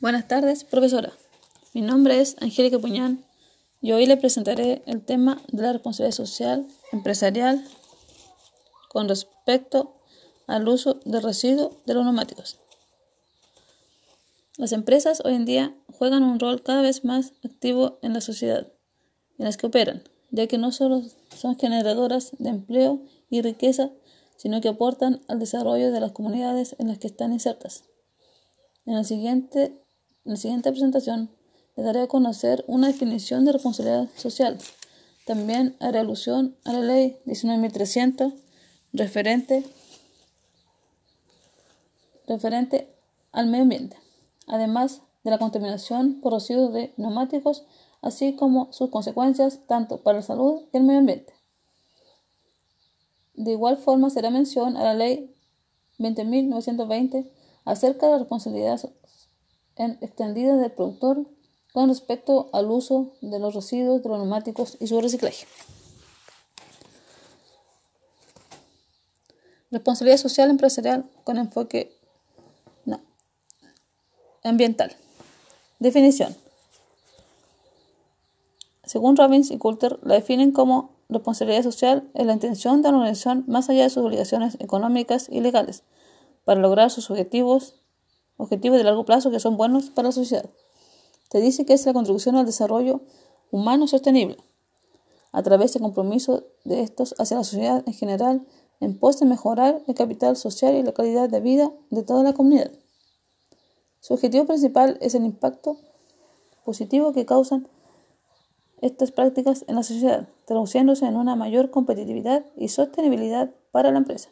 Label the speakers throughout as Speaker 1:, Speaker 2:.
Speaker 1: Buenas tardes, profesora. Mi nombre es Angélica Puñán y hoy le presentaré el tema de la responsabilidad social empresarial con respecto al uso de residuos de los neumáticos. Las empresas hoy en día juegan un rol cada vez más activo en la sociedad en las que operan, ya que no solo son generadoras de empleo y riqueza, sino que aportan al desarrollo de las comunidades en las que están insertas. En, el siguiente, en la siguiente presentación le daré a conocer una definición de responsabilidad social. También haré alusión a la ley 19.300 referente, referente al medio ambiente, además de la contaminación por residuos de neumáticos, así como sus consecuencias tanto para la salud y el medio ambiente. De igual forma, será mención a la Ley 20.920 acerca de la responsabilidad extendida del productor con respecto al uso de los residuos de neumáticos y su reciclaje. Responsabilidad social empresarial con enfoque ambiental. Definición. Según Robbins y Coulter, la definen como responsabilidad social es la intención de una organización más allá de sus obligaciones económicas y legales para lograr sus objetivos, objetivos de largo plazo que son buenos para la sociedad. Te dice que es la contribución al desarrollo humano sostenible a través del compromiso de estos hacia la sociedad en general en pos de mejorar el capital social y la calidad de vida de toda la comunidad. Su objetivo principal es el impacto positivo que causan estas prácticas en la sociedad, traduciéndose en una mayor competitividad y sostenibilidad para la empresa.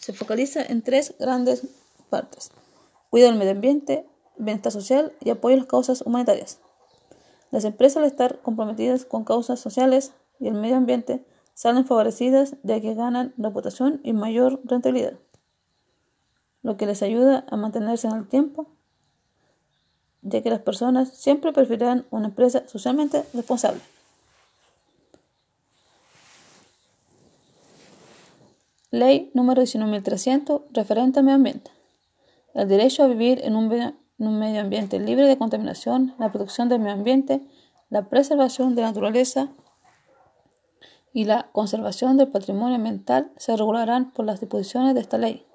Speaker 1: Se focaliza en tres grandes partes. Cuidado del medio ambiente, bienestar social y apoyo las causas humanitarias. Las empresas al estar comprometidas con causas sociales y el medio ambiente salen favorecidas ya que ganan reputación y mayor rentabilidad, lo que les ayuda a mantenerse en el tiempo ya que las personas siempre preferirán una empresa socialmente responsable. Ley número 19.300 referente al medio ambiente. El derecho a vivir en un, medio ambiente libre de contaminación, la protección del medio ambiente, la preservación de la naturaleza y la conservación del patrimonio ambiental se regularán por las disposiciones de esta ley,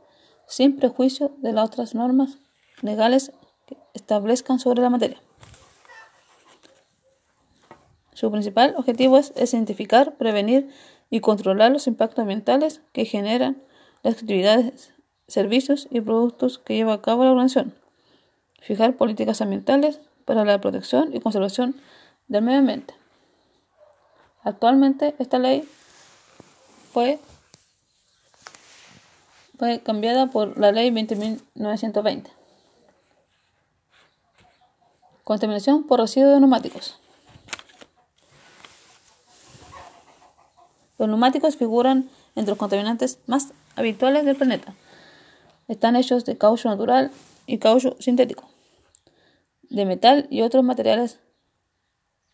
Speaker 1: sin prejuicio de las otras normas legales establezcan sobre la materia. Su principal objetivo es, identificar, prevenir y controlar los impactos ambientales que generan las actividades, servicios y productos que lleva a cabo la organización. Fijar políticas ambientales para la protección y conservación del medio ambiente. Actualmente esta ley fue, fue cambiada por la ley 20.920. Contaminación por residuos de neumáticos. Los neumáticos figuran entre los contaminantes más habituales del planeta. Están hechos de caucho natural y caucho sintético, de metal y otros materiales.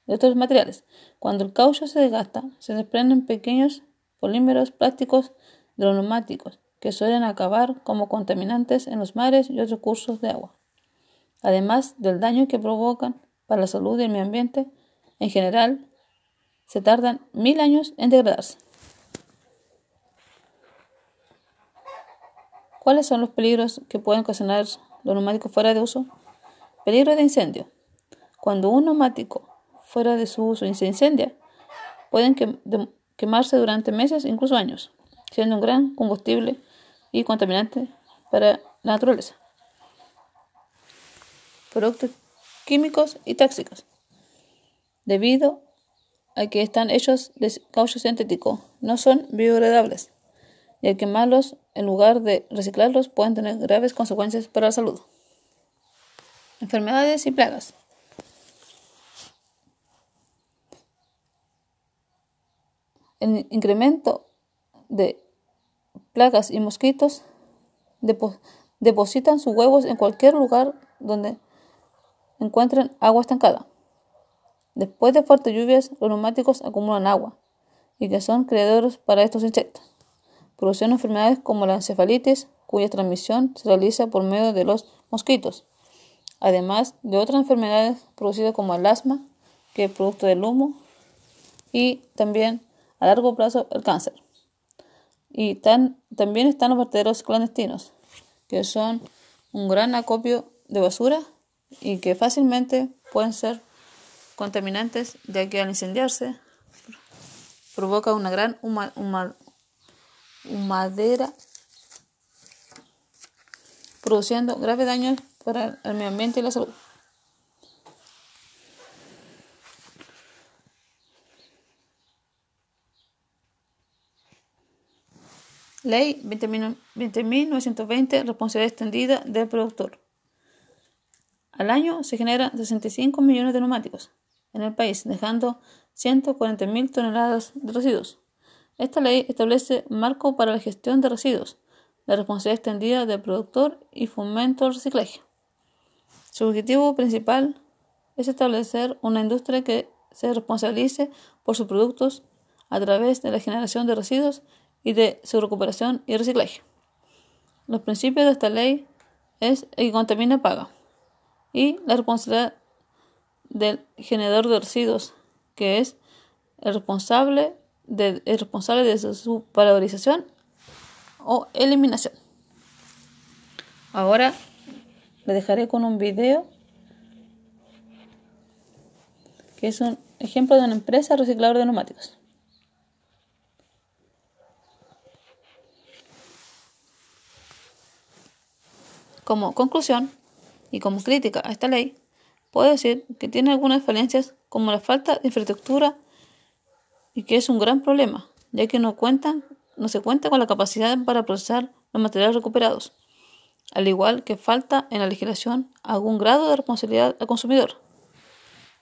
Speaker 1: Otros materiales. Cuando el caucho se desgasta, se desprenden pequeños polímeros plásticos de los neumáticos que suelen acabar como contaminantes en los mares y otros cursos de agua además del daño que provocan para la salud y el medio ambiente, en general, se tardan mil años en degradarse. ¿Cuáles son los peligros que pueden ocasionar los neumáticos fuera de uso? Peligro de incendio. Cuando un neumático fuera de su uso se incendia, pueden quemarse durante meses, incluso años, siendo un gran combustible y contaminante para la naturaleza productos químicos y tóxicos, debido a que están hechos de caucho sintético, no son biodegradables, y al quemarlos en lugar de reciclarlos pueden tener graves consecuencias para la salud. Enfermedades y plagas. El incremento de plagas y mosquitos depositan sus huevos en cualquier lugar donde encuentran agua estancada. Después de fuertes lluvias, los neumáticos acumulan agua y que son creadores para estos insectos, produciendo enfermedades como la encefalitis, cuya transmisión se realiza por medio de los mosquitos, además de otras enfermedades producidas como el asma, que es producto del humo, y también a largo plazo el cáncer. Y también están los vertederos clandestinos, que son un gran acopio de basura y que fácilmente pueden ser contaminantes, ya que al incendiarse provoca una gran humadera, produciendo graves daños para el medio ambiente y la salud. Ley 20.920, responsabilidad extendida del productor. Al año se generan 65 millones de neumáticos en el país, dejando 140.000 toneladas de residuos. Esta ley establece marco para la gestión de residuos, la responsabilidad extendida del productor y fomento al reciclaje. Su objetivo principal es establecer una industria que se responsabilice por sus productos a través de la generación de residuos y de su recuperación y reciclaje. Los principios de esta ley es el que contamina paga y la responsabilidad del generador de residuos, que es el responsable de, responsable de su valorización o eliminación. Ahora le dejaré con un video que es un ejemplo de una empresa recicladora de neumáticos. Como conclusión y como crítica a esta ley, puedo decir que tiene algunas falencias como la falta de infraestructura y que es un gran problema, ya que no, cuentan, no se cuenta con la capacidad para procesar los materiales recuperados, al igual que falta en la legislación algún grado de responsabilidad al consumidor.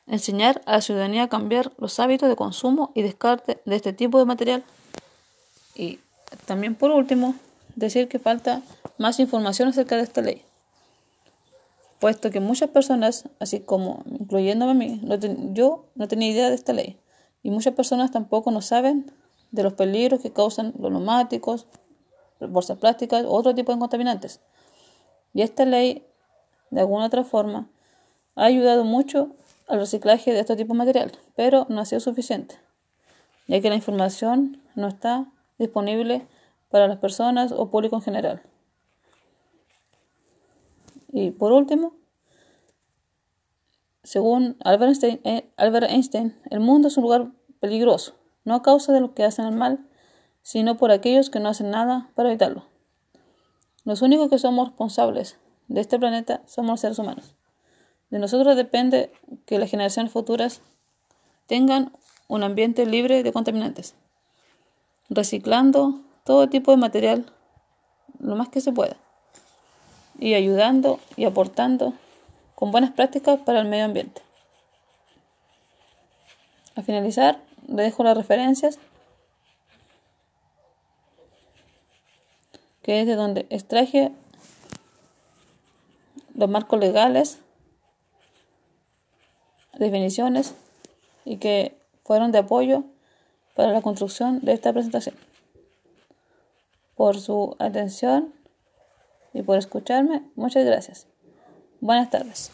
Speaker 1: Enseñar a la ciudadanía a cambiar los hábitos de consumo y descarte de este tipo de material. Y también por último, decir que falta más información acerca de esta ley puesto que muchas personas, así como incluyéndome a mí, yo no tenía idea de esta ley y muchas personas tampoco no saben de los peligros que causan los neumáticos, bolsas plásticas otro tipo de contaminantes. Y esta ley, de alguna otra forma, ha ayudado mucho al reciclaje de este tipo de material, pero no ha sido suficiente, ya que la información no está disponible para las personas o público en general. Y por último, según eh, Albert Einstein, el mundo es un lugar peligroso, no a causa de los que hacen el mal, sino por aquellos que no hacen nada para evitarlo. Los únicos que somos responsables de este planeta somos los seres humanos. De nosotros depende que las generaciones futuras tengan un ambiente libre de contaminantes, reciclando todo tipo de material lo más que se pueda y ayudando y aportando con buenas prácticas para el medio ambiente. Al finalizar, le dejo las referencias, que es de donde extraje los marcos legales, definiciones y que fueron de apoyo para la construcción de esta presentación. Por su atención y por escucharme. Muchas gracias. Buenas tardes.